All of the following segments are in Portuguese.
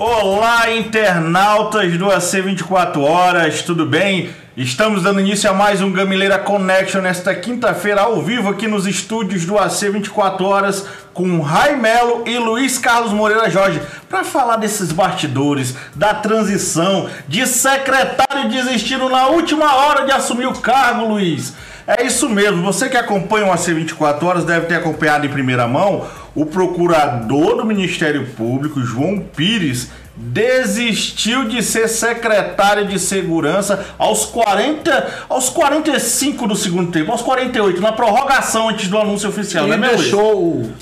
Olá, internautas do AC 24 Horas, tudo bem? Estamos dando início a mais um Gamileira Connection nesta quinta-feira, ao vivo aqui nos estúdios do AC 24 Horas, com Raimelo e Luiz Carlos Moreira Jorge, para falar desses bastidores, da transição, de secretário desistindo na última hora de assumir o cargo, Luiz. É isso mesmo, você que acompanha o AC 24 Horas deve ter acompanhado em primeira mão o procurador do Ministério Público, João Pires, desistiu de ser secretário de segurança aos 40, aos 45 do segundo tempo, aos 48, na prorrogação antes do anúncio oficial, Ele né, meu deixou o,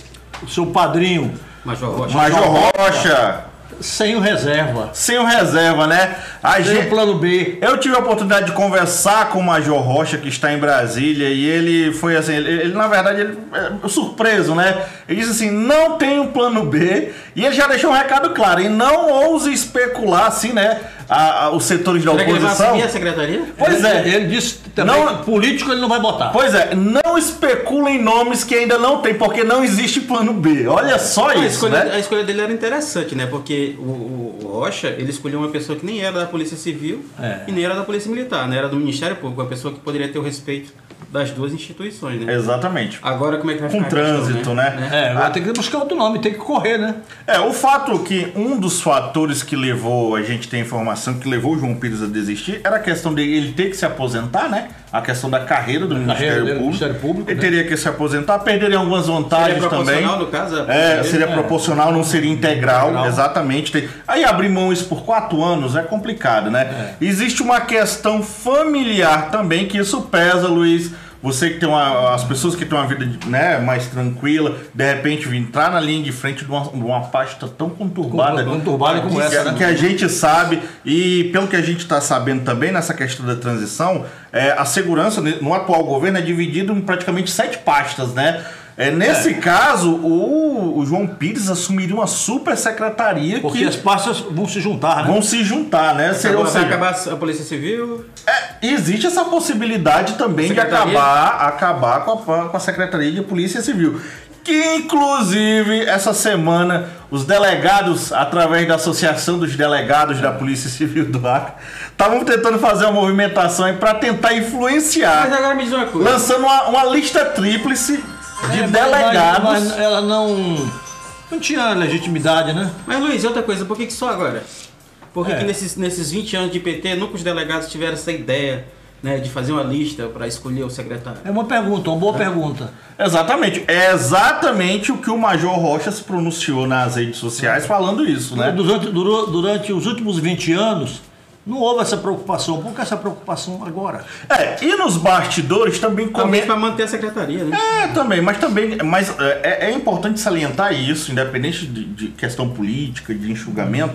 o seu padrinho? Major Rocha. Major Rocha, sem o reserva, sem o reserva, né? A sem gente, o plano B. Eu tive a oportunidade de conversar com o Major Rocha, que está em Brasília, e ele foi assim, ele, ele, na verdade, ele, é, surpreso, né? Ele disse assim, não tem um plano B, e ele já deixou um recado claro, e não ouse especular, assim, né, a, a, os setores da Será que ele vai oposição. a secretaria? Pois ele, é. Ele disse também Não- político ele não vai botar. Pois é, não especulem nomes que ainda não tem, porque não existe plano B. Olha só a, isso, escolha, né? a escolha dele era interessante, né? Porque o, o- o Rocha, ele escolheu uma pessoa que nem era da Polícia Civil É. e nem era da Polícia Militar, né? Era do Ministério Público, uma pessoa que poderia ter o respeito das duas instituições, né? Exatamente. Agora como é que vai Com ficar a questão, trânsito, né? É, vai ter que buscar outro nome, tem que correr, né? É, o fato que um dos fatores que levou, a gente tem informação que levou o João Pires a desistir, era a questão dele ele ter que se aposentar, né? A questão da carreira do Ministério, no Público. Ministério Público, Ele né? teria que se aposentar, perderia algumas vantagens Seria também. proporcional, no caso, É, seria É. proporcional, não seria integral, Integral. exatamente. Aí abrir mão isso por quatro anos é complicado, né? É. Existe uma questão familiar também que isso pesa, Luiz. Você que tem uma. As pessoas que têm uma vida né, mais tranquila, de repente entrar na linha de frente de uma, uma pasta tão conturbada. Conturbada como que, essa, né? que a gente sabe, e pelo que a gente está sabendo também nessa questão da transição, é, a segurança no atual governo é dividida em praticamente sete pastas, né? É, nesse caso, o, o João Pires assumiria uma super secretaria Porque que as pastas vão se juntar, né? vão se juntar, né? Ou vai seja, acabar a Polícia Civil, é, existe essa possibilidade também de acabar, acabar com, a, com a Secretaria de Polícia Civil. Que inclusive essa semana os delegados, através da Associação dos Delegados da Polícia Civil do Acre, estavam tentando fazer uma movimentação para tentar Mas influenciar, agora me diz uma coisa. lançando uma, uma lista tríplice de É, mas- delegados. Mas, mas ela não. Não tinha legitimidade, né? Mas Luiz, outra coisa, por que, que só agora? Por que, É. que nesses, nesses 20 anos de PT nunca os delegados tiveram essa ideia né, de fazer uma lista para escolher o secretário? É uma pergunta, uma boa pergunta. Exatamente, é exatamente o que o Major Rocha se pronunciou nas redes sociais falando isso, né? Durante, durou- durante os últimos 20 anos, não houve essa preocupação. Por que essa preocupação agora? É, e nos bastidores também comenta. para manter a secretaria, né? É, também, mas também, mas é, é importante salientar isso, independente de, de questão política, de enxugamento,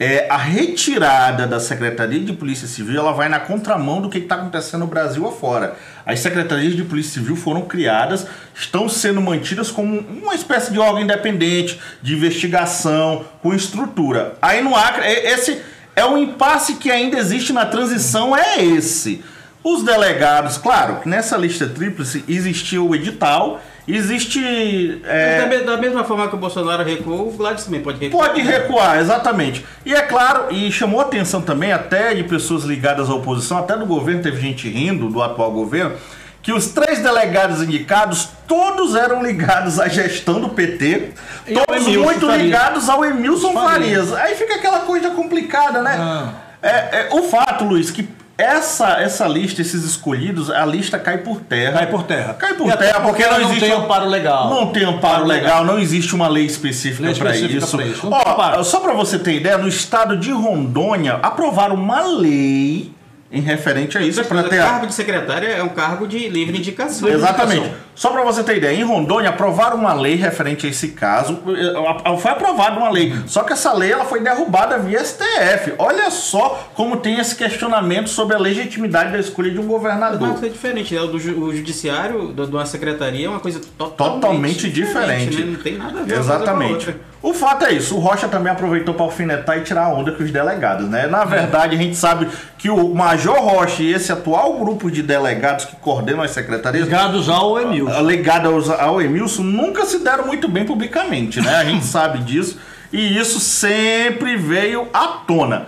é, a retirada da Secretaria de Polícia Civil, ela vai na contramão do que está acontecendo no Brasil afora. As secretarias de Polícia Civil foram criadas, estão sendo mantidas como uma espécie de órgão independente, de investigação, com estrutura. Aí no Acre, é- esse é um impasse que ainda existe na transição, é esse. Os delegados, claro, nessa lista tríplice existia o edital, existe. é, Mas da mesma forma que o Bolsonaro recuou, o Gladys também pode recuar. Pode recuar, exatamente. E é claro, e chamou atenção também até de pessoas ligadas à oposição, até do governo, teve gente rindo do atual governo, que os três delegados indicados, todos eram ligados à gestão do PT, E todos muito ligados ao Emilson Farias. Farias. Aí fica aquela coisa complicada, né? Ah. É, é, o fato, Luiz, que essa, essa lista, esses escolhidos, a lista cai por terra. Cai por terra. Cai por E terra, porque, porque não não existe. tem amparo legal. Não tem amparo legal, não existe uma lei específica para isso. pra isso. Não Ó, só para você ter ideia, no estado de Rondônia aprovaram uma lei em referente a isso para O ter a- cargo de secretário é um cargo de livre indicação. Exatamente. Só para você ter ideia, em Rondônia aprovaram uma lei referente a esse caso. Eh, Foi aprovada uma lei, só que essa lei ela foi derrubada via STF. Olha só como tem esse questionamento sobre a legitimidade da escolha de um governador. Mas é diferente, né? O, do o judiciário do- de uma secretaria é uma coisa totalmente, Totalmente diferente. né? Não tem nada a ver Exatamente. O fato é isso, o Rocha também aproveitou para alfinetar e tirar a onda com os delegados, né? Na verdade, a gente sabe que o Major Rocha e esse atual grupo de delegados que coordenam as secretarias Ligados ao Emil. ligado aos- ao Emilson nunca se deram muito bem publicamente, né? A gente sabe disso. E isso sempre veio à tona.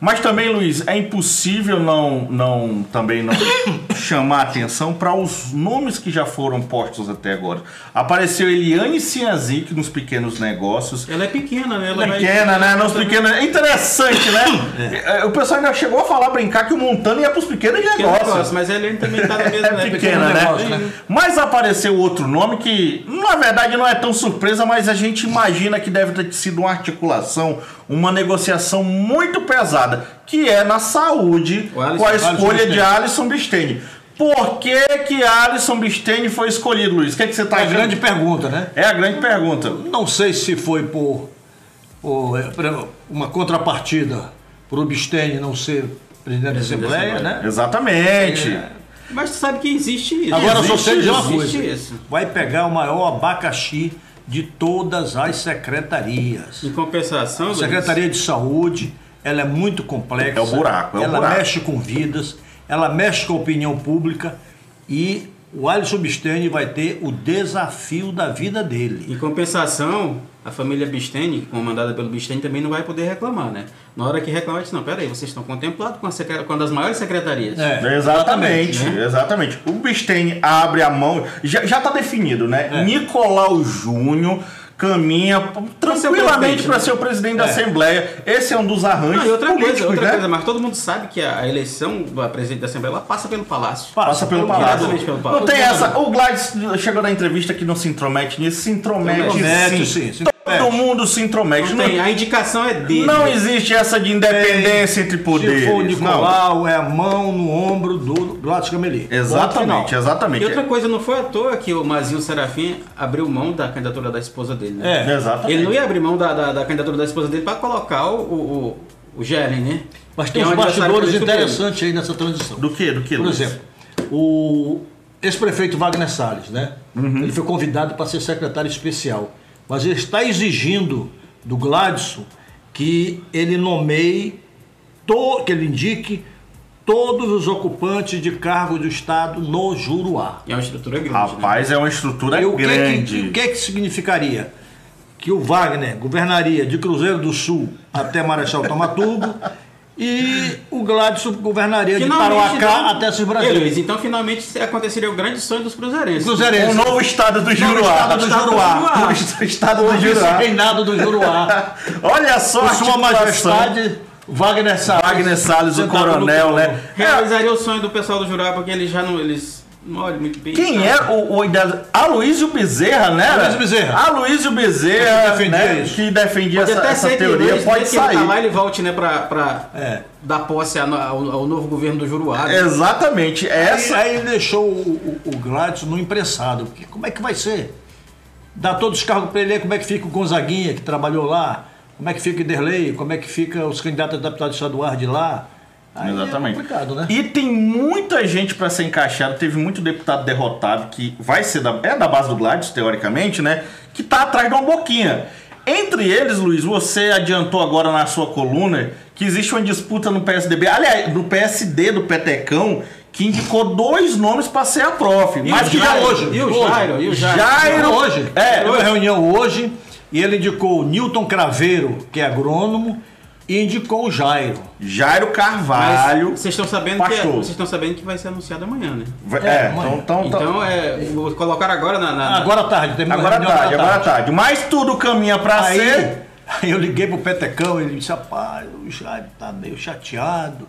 Mas também, Luiz, é impossível não, não também não chamar atenção para os nomes que já foram postos até agora. Apareceu Eliane Ciazic nos pequenos negócios. Ela é pequena, né? Ela É vai- pequena, né? Nos pequenos. É interessante, né? É, O pessoal ainda chegou a falar, brincar que o Montano ia para os pequenos Pequeno negócios. negócio, mas a Helene também tá na mesma É né? pequena, né? negócio, né? Mas apareceu outro nome que, na verdade, não é tão surpresa, mas a gente imagina que deve ter sido uma articulação, uma negociação muito pesada, que é na saúde, Alisson- com a Alisson escolha de Bisteni. Alisson Bisteni. Por que que Alisson Bisteni foi escolhido, Luiz? O que, é que você tá É a achando? grande pergunta, né? É a grande pergunta. Não sei se foi por, por, é, uma contrapartida por o Bistene não ser presidente da Assembleia, né? Exatamente. Mas tu sabe que existe isso. Agora eu só sei dizer uma existe coisa. isso. Vai pegar o maior abacaxi de todas as secretarias. Em compensação, A Luiz, Secretaria de Saúde, ela é muito complexa. É o buraco, é o ela buraco. mexe com vidas, ela mexe com a opinião pública e o Alisson Bistene vai ter o desafio da vida dele. Em compensação, a família Bisteni, comandada pelo Bisteni, também não vai poder reclamar, né? Na hora que reclamar, diz, não, peraí, vocês estão contemplados com, a secre- com uma das maiores secretarias. É, Exatamente, né? exatamente. O Bisteni abre a mão, já, já tá definido, né? É. Nicolau Júnior caminha ser o tranquilamente presidente, para né? ser o presidente da É. Assembleia. Esse é um dos arranjos Não, outra políticos, coisa, outra né? coisa, mas todo mundo sabe que a, eleição da presidente da Assembleia passa pelo Palácio. Passa pelo pelo palácio. pelo palácio. Não tem essa. O Gladys chegou na entrevista que não se intromete nisso. Se intromete, Intromete, sim. sim, Todo mundo se intromete. Não Não, tem, a indicação é dele. não existe essa de independência entre poderes. Se for o não. Nicolau, é a mão no ombro do Gladys Cameli. Exatamente, exatamente. E outra coisa, não foi à toa que o Mazinho Serafim abriu mão da candidatura da esposa dele, né? É. Exatamente. Ele não ia abrir mão da, da, da candidatura da esposa dele para colocar o, o, o, Geren, né? Mas tem é uns adversário bastidores dele. interessantes aí nessa transição. Do que? Do que? Por Luiz? exemplo, o ex-prefeito Wagner Salles, né? Uhum. Ele foi convidado para ser secretário especial, mas ele está exigindo do Gladson que ele nomeie, to, que ele indique todos os ocupantes de cargo do Estado no Juruá. E é uma estrutura grande, né? Rapaz, é uma estrutura E o que, grande. que, o que que significaria? Que o Wagner governaria de Cruzeiro do Sul até Marechal Tomaturgo e o Gladson governaria de Finalmente, Tarauacá então- até Ei, Brasil. Luiz, então finalmente aconteceria o grande sonho dos cruzeirenses. Cruzeirense. O novo estado do Novo Juruá. estado do Juruá. O estado do O Juruá. reinado do Juruá. Olha só a sua majestade, Wagner Salles. Wagner Salles, o no coronel, né? Realizaria o sonho do pessoal do Jurá, porque eles já não. Eles não olham muito bem. Quem era o, o ideal- Aloysio Bezerra, né? Aloysio Bezerra. Aloysio Bezerra, Que defendia né, isso. que defendia essa, até essa teoria, pode desde que ele sair. tá lá ele volte, né, pra, pra É. dar posse ao, ao novo governo do Juruá. né? Exatamente, Aí, essa aí ele deixou o, o, o Gladson no empressado. Porque como é que vai ser? Dá todos os cargos para ele, como é que fica o Gonzaguinha, que trabalhou lá? Como é que fica Derlei? Como é que fica os candidatos a deputado estaduais de lá? Aí Exatamente. É complicado, né? E tem muita gente para ser encaixada. Teve muito deputado derrotado que vai ser da, é da base do Gladys, teoricamente, né? Que tá atrás de uma boquinha. Entre eles, Luiz, você adiantou agora na sua coluna que existe uma disputa no PSDB, aliás, no PSD do Petecão, que indicou dois nomes para ser a prof. Mas que já Jairo, hoje. E o. Jairo? E o Jairo? Jairo- hoje. É, uma reunião hoje e ele indicou o Newton Craveiro, que é agrônomo, e indicou o Jairo. Jairo Carvalho. vocês estão sabendo que é- vocês estão sabendo que vai ser anunciado amanhã, né? Vai- É, É, amanhã. então, então, Então é, vou colocar agora na, na- Agora à tarde, termina a agora à tarde, da agora à tarde. Mas tudo caminha para Aí, ser. aí eu liguei pro Petecão, ele disse, rapaz, o Jairo tá meio chateado,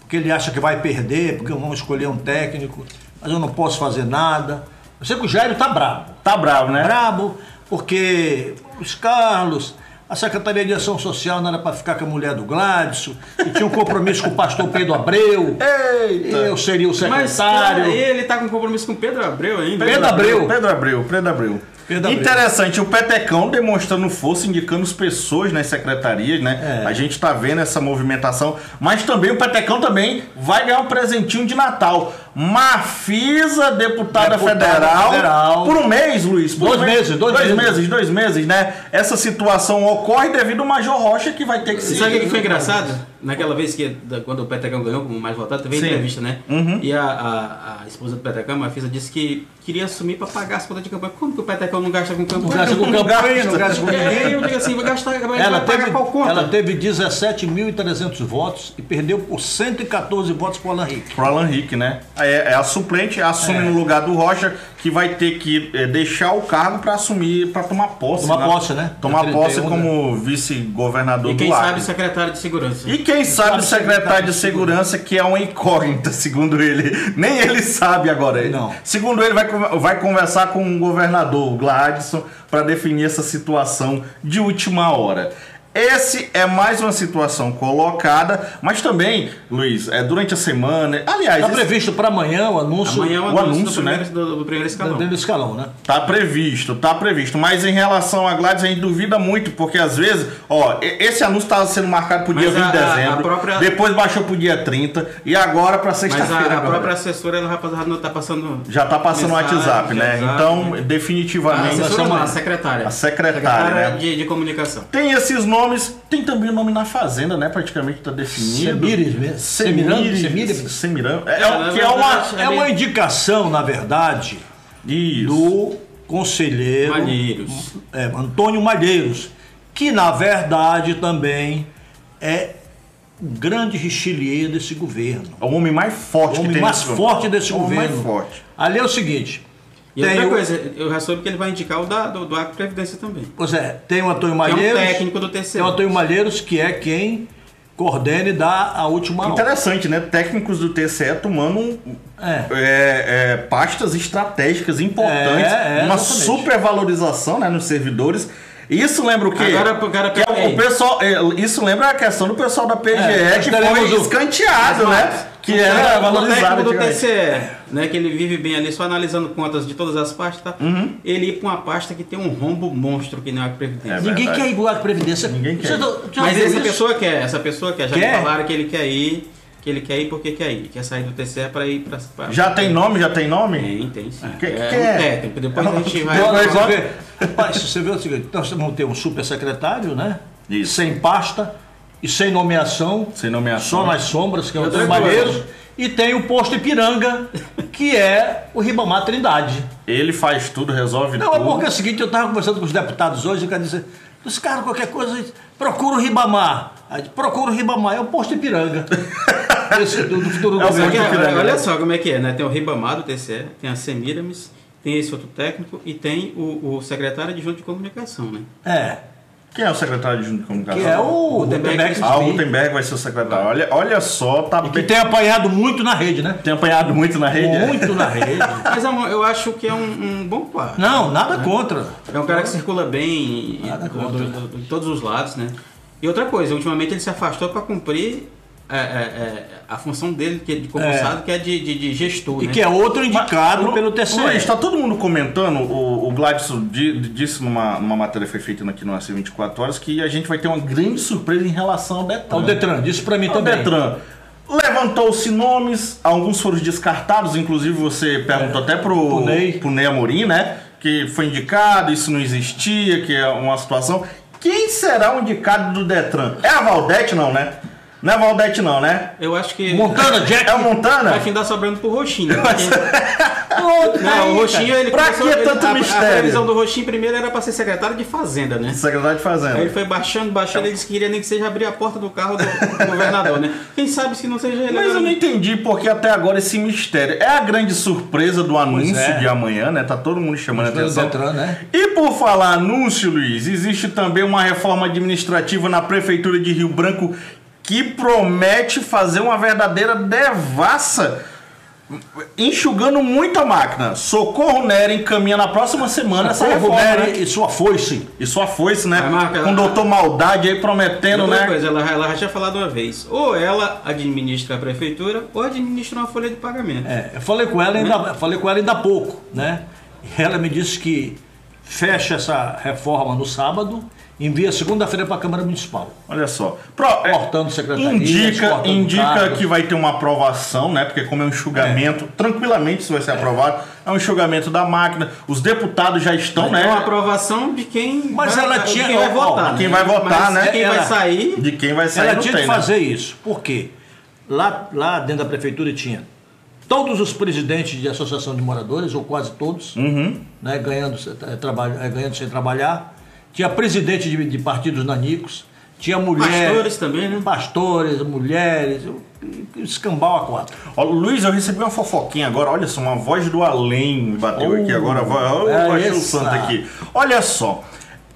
porque ele acha que vai perder, porque vamos escolher um técnico, mas eu não posso fazer nada. Eu sei que o Jairo tá bravo. Tá bravo, né? Brabo, porque os Carlos, a Secretaria de Ação Social não era para ficar com a mulher do Gladson, e tinha um compromisso com o pastor Pedro Abreu. Eita! Eu seria o Mas secretário. cara, ele tá com compromisso com Pedro Abreu ainda. Pedro Abreu. Pedro Abreu, Pedro Abreu. Pedro Abreu. Interessante, o Petecão demonstrando força, indicando as pessoas nas secretarias, né? É. A gente tá vendo essa movimentação, mas também o Petecão também vai ganhar um presentinho de Natal. Mafisa, deputada, Deputada federal, federal. por um mês, Luiz. Por Dois um mês, meses, dois dois meses. meses, dois meses, né? Essa situação ocorre devido ao Major Rocha que vai ter que se. Sabe o que foi engraçado? Naquela vez que, quando o Petecão ganhou como mais votado, teve Sim. entrevista, né? Uhum. E a, a, a esposa do Petecão, a Fisa, disse que queria assumir para pagar as contas de campanha. Como que o Petecão não gasta com campanha? Não gasta com campanha, não gasta com É, ninguém. eu digo assim, vai gastar, vai, Ela teve, qual conta? ela teve 17.300 votos e perdeu por 114 votos para o Alan Rick. Pro Alan Rick, né? É, é a suplente, assume É. no lugar do Rocha, que vai ter que é, deixar o cargo para assumir, para tomar posse. Tomar posse, né? Tomar posse 31, como vice-governador E do quem Acre. sabe secretário de segurança. E quem sabe o sabe secretário de segurança, que é uma incógnita, segundo ele. Nem ele sabe agora. Não. Segundo ele, vai, vai conversar com o governador, o Gladson, para definir essa situação de última hora. Esse é mais uma situação colocada, mas também, Luiz, é durante a semana. Aliás, Está esse- previsto para amanhã o anúncio Amanhã é o o anúncio, anúncio, do, né? primeiro, do, do primeiro escalão. do escalão, né? Tá previsto, tá previsto. Mas em relação a Gladys, a gente duvida muito, porque às vezes, ó, esse anúncio estava sendo marcado pro dia Mas 20 de a- a- a dezembro, própria- depois baixou pro dia 30 e agora pra Mas sexta-feira. a, a agora. própria assessora, ela já não tá passando. Já tá passando o WhatsApp, né? WhatsApp, Então, né? A definitivamente. assessora a secretária. A secretária, né? de, de comunicação. Tem esses nomes, tem também o nome na Fazenda, né? Praticamente tá definido. Semires Semires. Semires. Semirão. É, É, na que é uma. É uma indicação, na verdade, Isso. do conselheiro Malheiros. é, Antônio Malheiros, que na verdade também é o grande richelieu desse governo. É o homem mais forte O que homem tem mais forte desse o homem governo. mais forte. Ali é o seguinte. E tem outra o- coisa, eu já soube que ele vai indicar o da, do, do Acre Previdência também. Pois é, tem o Antônio Que é um Malheiros. técnico do Tem TCU. o Antônio Malheiros, que é quem coordena e dá a última hora. Interessante, né? Técnicos do TCE tomando É. é, é, pastas estratégicas importantes, É, é, uma exatamente. supervalorização né, nos servidores. Isso lembra o quê? Agora, cara- que é o- pessoal, é, isso lembra a questão do pessoal da PGE É, que foi o- escanteado, né? Que O era cara- valorizado. O técnico do. TCE, né, que ele vive bem ali só analisando contas de todas as pastas, tá? Uhum. ele ir para uma pasta que tem um rombo monstro que nem o Acre Previdência. É Ninguém verdade. quer ir pro Acre Previdência. Ninguém quer. Você já- já Mas essa isso? pessoa quer, essa pessoa quer. Já Quer? me falaram que ele quer ir, que ele quer ir porque quer ir. Quer sair do TCE para ir para. Já tem nome? Já tem nome? Tem, tem sim. Que- é que um é? técnico. Depois a gente vai. Depois Olha, você vê, rapaz, você vê o seguinte, nós vamos ter um super secretário, né? Isso. Sem pasta e sem nomeação. Sem nomeação. Só nas sombras, que é o. Malheiros. E tem o posto Ipiranga, que é o Ribamar Trindade. Ele faz tudo, resolve Não, é tudo. porque é o seguinte, eu estava conversando com os deputados hoje, e o cara disse, os caras, qualquer coisa, procura o Ribamar. Aí, procura o Ribamar, é o posto Ipiranga. Esse do, do futuro É governo. olha né? só como é que é, né? Tem o Ribamar do TCE, tem a Semiramis, tem esse outro técnico e tem o, o secretário de junto de comunicação, né? É, Quem é o secretário de comunicação? que é o Gutenberg Ah, o Gutenberg vai ser o secretário. Olha, olha só, tá que bem- tem apanhado muito na rede, né? tem apanhado muito na rede. é? Muito na rede. Mas é um- eu acho que é um, um bom quadro. Não, nada contra. É um cara que circula bem e- contra. do- do- de todos os lados, né? E outra coisa, ultimamente ele se afastou para cumprir é, é, é, a função dele que, de concursado, que é de, de, de gestor, E né? que é outro indicado Mas, pelo Luiz, TCE. tá todo mundo comentando, o, o Gladson di- disse numa, numa matéria que foi feita aqui no AC 24 Horas, que a gente vai ter uma grande surpresa em relação ao Detran. O Detran, disse pra mim O também. Detran. Levantou-se nomes, alguns foram descartados, inclusive você perguntou até pro, Pro Ney. pro Ney Amorim, né? Que foi indicado, isso não existia, que é uma situação. Quem será o indicado do Detran? É a Valdete, não, né? Não é Valdete, não, né? Eu acho que Montana, Jack. É o Montana? vai findar sobrando pro Roxinho. né? Porque- Não, o Roxinho, ele Pra começou- que ele- tanto a, mistério? A previsão do Roxinho primeiro era para ser secretário de Fazenda, né? Secretário de Fazenda. Aí ele foi baixando, baixando, ele disse que queria nem que seja abrir a porta do carro do, do governador, né? Quem sabe se não seja ele. Mas eu não entendi porque até agora esse mistério. É a grande surpresa do anúncio é. de amanhã, né? Tá todo mundo chamando a Pelo atenção. Detran, né? E por falar anúncio, Luiz, existe também uma reforma administrativa na Prefeitura de Rio Branco que promete fazer uma verdadeira devassa, enxugando muito a máquina. Socorro Nery encaminha na próxima semana essa Socorro reforma. Nery Né? e sua foice. E sua foice, né? Vai marcar- Com o doutor Maldade aí prometendo, né? coisa, ela, ela já tinha falado uma vez. Ou ela administra a prefeitura, ou administra uma folha de pagamento. É, eu falei com ela ainda, falei com ela ainda há pouco, né? E ela me disse que fecha essa reforma no sábado, envia segunda-feira para a Câmara Municipal. Olha só. Pro, é, Cortando secretaria. indica indica que vai ter uma aprovação, né? Porque como é um enxugamento, tranquilamente isso vai ser aprovado. É um enxugamento da máquina. Os deputados já estão, É uma né? aprovação de quem Mas vai, ela tinha- quem vai votar. quem né? vai votar, né? de Quem Ela- vai sair. De quem vai sair Ela não tinha tem, que né? fazer isso. Por quê? Lá, lá dentro da prefeitura tinha todos os presidentes de associação de moradores, ou quase todos, Uhum. né, ganhando, eh, eh, ganhando sem trabalhar. Tinha presidente de, de partidos nanicos, tinha mulheres. Pastores também, né? Pastores, mulheres, escambau a quatro. Ó, Luiz, eu recebi uma fofoquinha agora, olha só, uma voz do além me bateu Oh, aqui agora. Eu é achei o aqui. Olha só.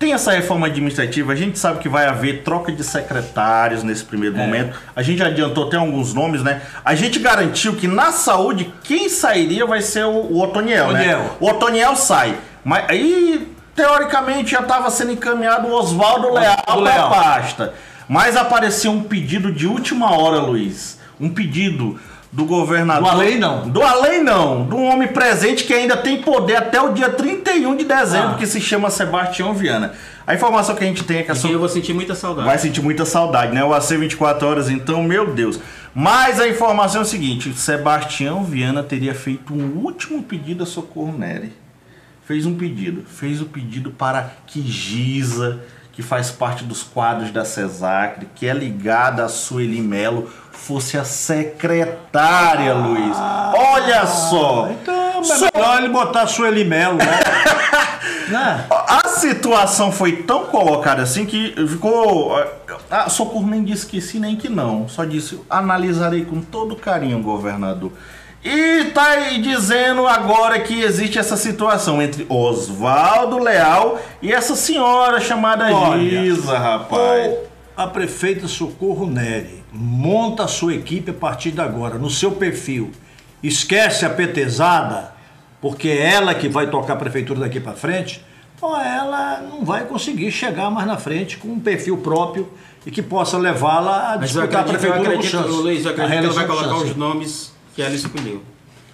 Tem essa reforma administrativa, a gente sabe que vai haver troca de secretários nesse primeiro É. momento. A gente adiantou até alguns nomes, né? A gente garantiu que na saúde quem sairia vai ser o, o Otoniel, né? Otoniel. O Otoniel sai. Mas aí, teoricamente, já estava sendo encaminhado o Oswaldo Leal para a pasta. Mas apareceu um pedido de última hora, Luiz. Um pedido do governador. Do além, não. Do além não. De um homem presente que ainda tem poder até o dia 31 de dezembro, Ah. que se chama Sebastião Viana. A informação que a gente tem é que a sua eu vou sentir muita saudade. vai sentir muita saudade, né? O AC 24 horas, então, meu Deus. Mas a informação é o seguinte: Sebastião Viana teria feito um último pedido a Socorro Nery. Fez um pedido. Fez o pedido para que Giza, que faz parte dos quadros da CESACRE, que é ligada a Sueli Melo, fosse a secretária, Luiz. Olha só! Então, é melhor ele botar a Sueli Melo, né? né? A situação foi tão colocada assim que ficou. A Socorro nem disse que sim, nem que não. Só disse: analisarei com todo carinho, governador. E tá aí dizendo agora que existe essa situação entre Oswaldo Leal e essa senhora chamada Olha, Giza, rapaz. Ou a prefeita Socorro Nery monta a sua equipe a partir de agora, no seu perfil. Esquece a petezada, porque é ela que vai tocar a prefeitura daqui para frente, ou ela não vai conseguir chegar mais na frente com um perfil próprio e que possa levá-la a eu disputar a acredito, eu prefeitura com acredito, chance. Luiz, eu A acredito que ela vai com colocar chance. os nomes que ela escolheu.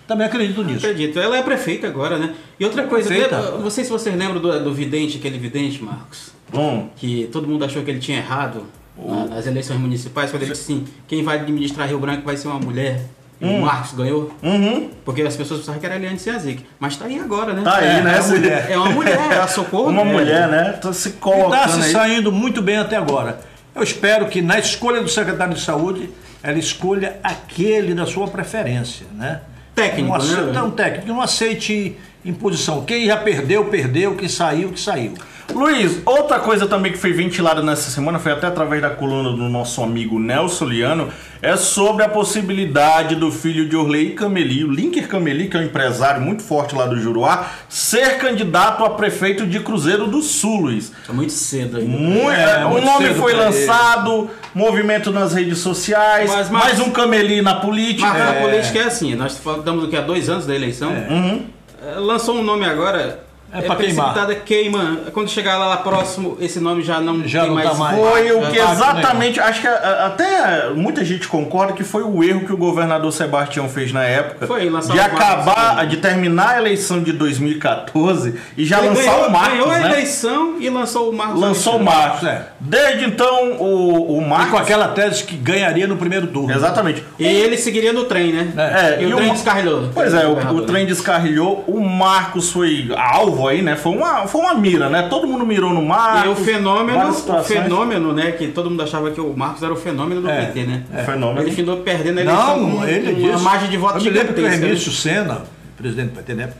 Também acredito Eu nisso. acredito. Ela é prefeita agora, né? E outra coisa, lembra- não sei se vocês lembram do, do vidente, aquele vidente, Marcos, Bom, que todo mundo achou que ele tinha errado na- nas eleições municipais, quando ele disse assim, quem vai administrar Rio Branco vai ser uma mulher. E o Marcos ganhou, uhum, porque as pessoas pensavam que era Eliane Ciazic. Mas tá aí agora, né? tá aí, É, né? é uma mulher. É uma mulher, é a Socorro. Uma mulher, né? Tá se E está colocando se aí. saindo muito bem até agora. Eu espero que na escolha do secretário de saúde, ela escolha aquele da sua preferência, né? Técnico, não aceite, né? Não, técnico, não aceite imposição. Quem já perdeu, perdeu. Quem saiu, que saiu. Luiz, outra coisa também que foi ventilada nessa semana, foi até através da coluna do nosso amigo Nelson Liano, é sobre a possibilidade do filho de Orley Cameli, o Linker Cameli, que é um empresário muito forte lá do Juruá, ser candidato a prefeito de Cruzeiro do Sul, Luiz. Tá muito cedo ainda. Muito, É, o muito nome foi lançado, movimento nas redes sociais, Mas, mais mas- um Cameli na política. Mas É. a política é assim, nós estamos aqui há dois anos da eleição. É, Lançou um nome agora. É pra queimar. precipitada, queima. Quando chegar lá, lá próximo, esse nome já não Já tem não mais. tá mais. Foi o que tá exatamente, acho que a- até muita gente concorda que foi o erro que o governador Sebastião fez na época Foi, lançar de o Marcos acabar, de terminar a eleição de 2014 e já Ele lançar ganhou, o Marcos, ganhou a né? eleição e lançou o Marcos. Lançou o. Marcos. É. Desde então o, o E Marcos, com aquela tese que ganharia no primeiro turno. exatamente. E ele seguiria no trem, né? É, e, o trem Ma- descarrilhou. Pois é, o, o trem descarrilhou, o Marcos foi alvo aí, né? Foi uma, foi uma mira, né? Todo mundo mirou no Marcos. E o fenômeno, o fenômeno, né? Que todo mundo achava que o Marcos era o fenômeno do É, PT, né? O fenômeno. Ele findou perdendo a eleição Não, com ele uma disse. margem de voto Eu me lembro que o né? Remício Senna, presidente do PT, né?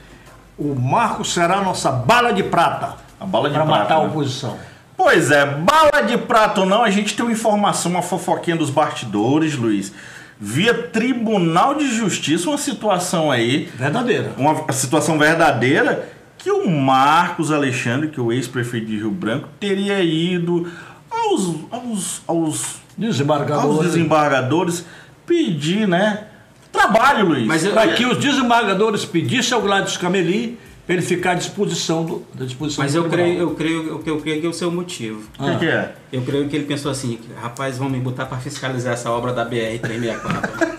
O Marcos será a nossa bala de prata. A bala de para prata, matar a né? oposição. Pois é, bala de prata ou não, a gente tem uma informação, uma fofoquinha dos bastidores, Luiz. Via Tribunal de Justiça, uma situação aí, Verdadeira. uma situação verdadeira, que o Marcos Alexandre, que é o ex-prefeito de Rio Branco, teria ido aos, aos, aos, Desembargador. aos desembargadores pedir, né? Trabalho, Luiz. Mas eu- Para que os desembargadores pedissem ao Gladys Cameli para ele ficar à disposição do, da disposição Mas do eu creio, eu creio, eu, eu creio que é o seu motivo. o que, que é? Eu creio que ele pensou assim, rapaz, vão me botar para fiscalizar essa obra da BR 364.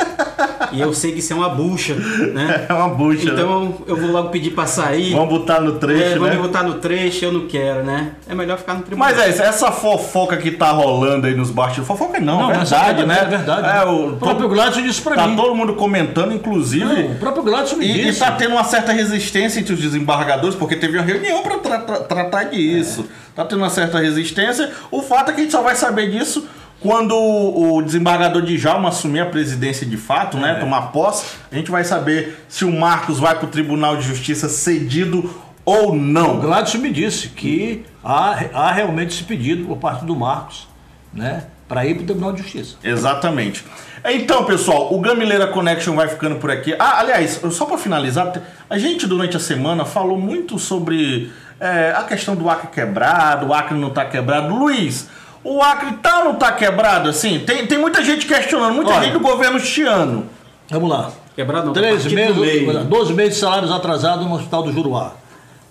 E eu sei que isso é uma bucha, né? É uma bucha. né? Então eu vou logo pedir pra sair. Vamos botar no trecho, é, né? vamos botar no trecho, eu não quero, né? É melhor ficar no tribunal. Mas é isso, essa fofoca que tá rolando aí nos bastidores. Fofoca não, Não, é mas verdade, é né? É verdade. É, o, o próprio todo, Gladson disse pra tá mim. todo mundo comentando, inclusive. Não, o próprio Gladson me E, e disse. tá tendo uma certa resistência entre os desembargadores, porque teve uma reunião para tratar disso. Tá tendo uma certa resistência. O fato é que a gente só vai saber disso quando o, o desembargador de Jalma assumir a presidência de fato, né? Tomar posse, a gente vai saber se o Marcos vai pro Tribunal de Justiça cedido ou O não. Gladson me disse que há, há realmente esse pedido por parte do Marcos, né? Para ir para o Tribunal de Justiça. Exatamente. Então, pessoal, o Gamileira Connection vai ficando por aqui. Ah, aliás, só para finalizar, a gente durante a semana falou muito sobre é, a questão do Acre quebrado, o Acre não tá quebrado. Luiz, o Acre tá ou não tá quebrado assim? Tem, tem muita gente questionando, muita Olha. gente do governo chiano. Vamos lá. Quebrado não, tá Três meses, meio. 12 meses de salários atrasados no Hospital do Juruá.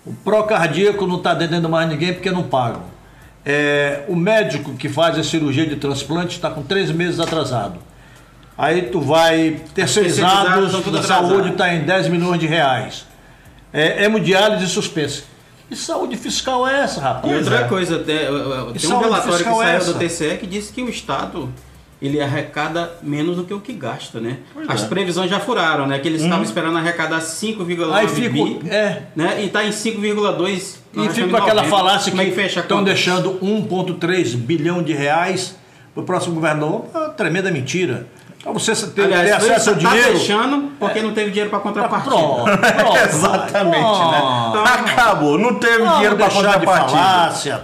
O pró-cardíaco não está atendendo mais ninguém porque não pagam. É, o médico que faz a cirurgia de transplante está com três meses atrasado. Aí tu vai terceirizados da atrasados. saúde está em 10 milhões de reais. É, hemodiálise suspensa. Que saúde fiscal é essa, rapaz? E outra é. coisa, tem, tem um relatório que é saiu essa? do TCE que disse que o Estado ele arrecada menos do que o que gasta, né? Pois As é. previsões já furaram, né? Que eles estavam esperando arrecadar 5,9 Aí bi, fica. É, né? E tá em 5,2. E fica com aquela 90. falácia Como é que que estão deixando 1,3 bilhão de reais para o próximo governador. Uma tremenda mentira. Você ter, Aliás, ter acesso ao tá dinheiro. deixando porque não teve dinheiro para contrapartida. Pronto, pronto. Exatamente, Pronto. né? Acabou, não teve dinheiro para contrapartida. falácia.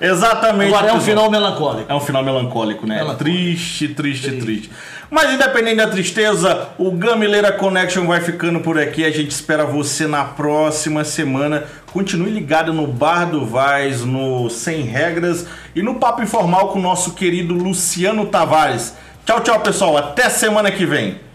Exatamente. Agora é um final melancólico. É um final melancólico, né? Melancólico. Triste, triste, triste. Mas independente da tristeza, o Gamileira Connection vai ficando por aqui. A gente espera você na próxima semana. Continue ligado no Bar do Vaz, no Sem Regras e no Papo Informal com o nosso querido Luciano Tavares. Tchau, tchau, pessoal. Até semana que vem.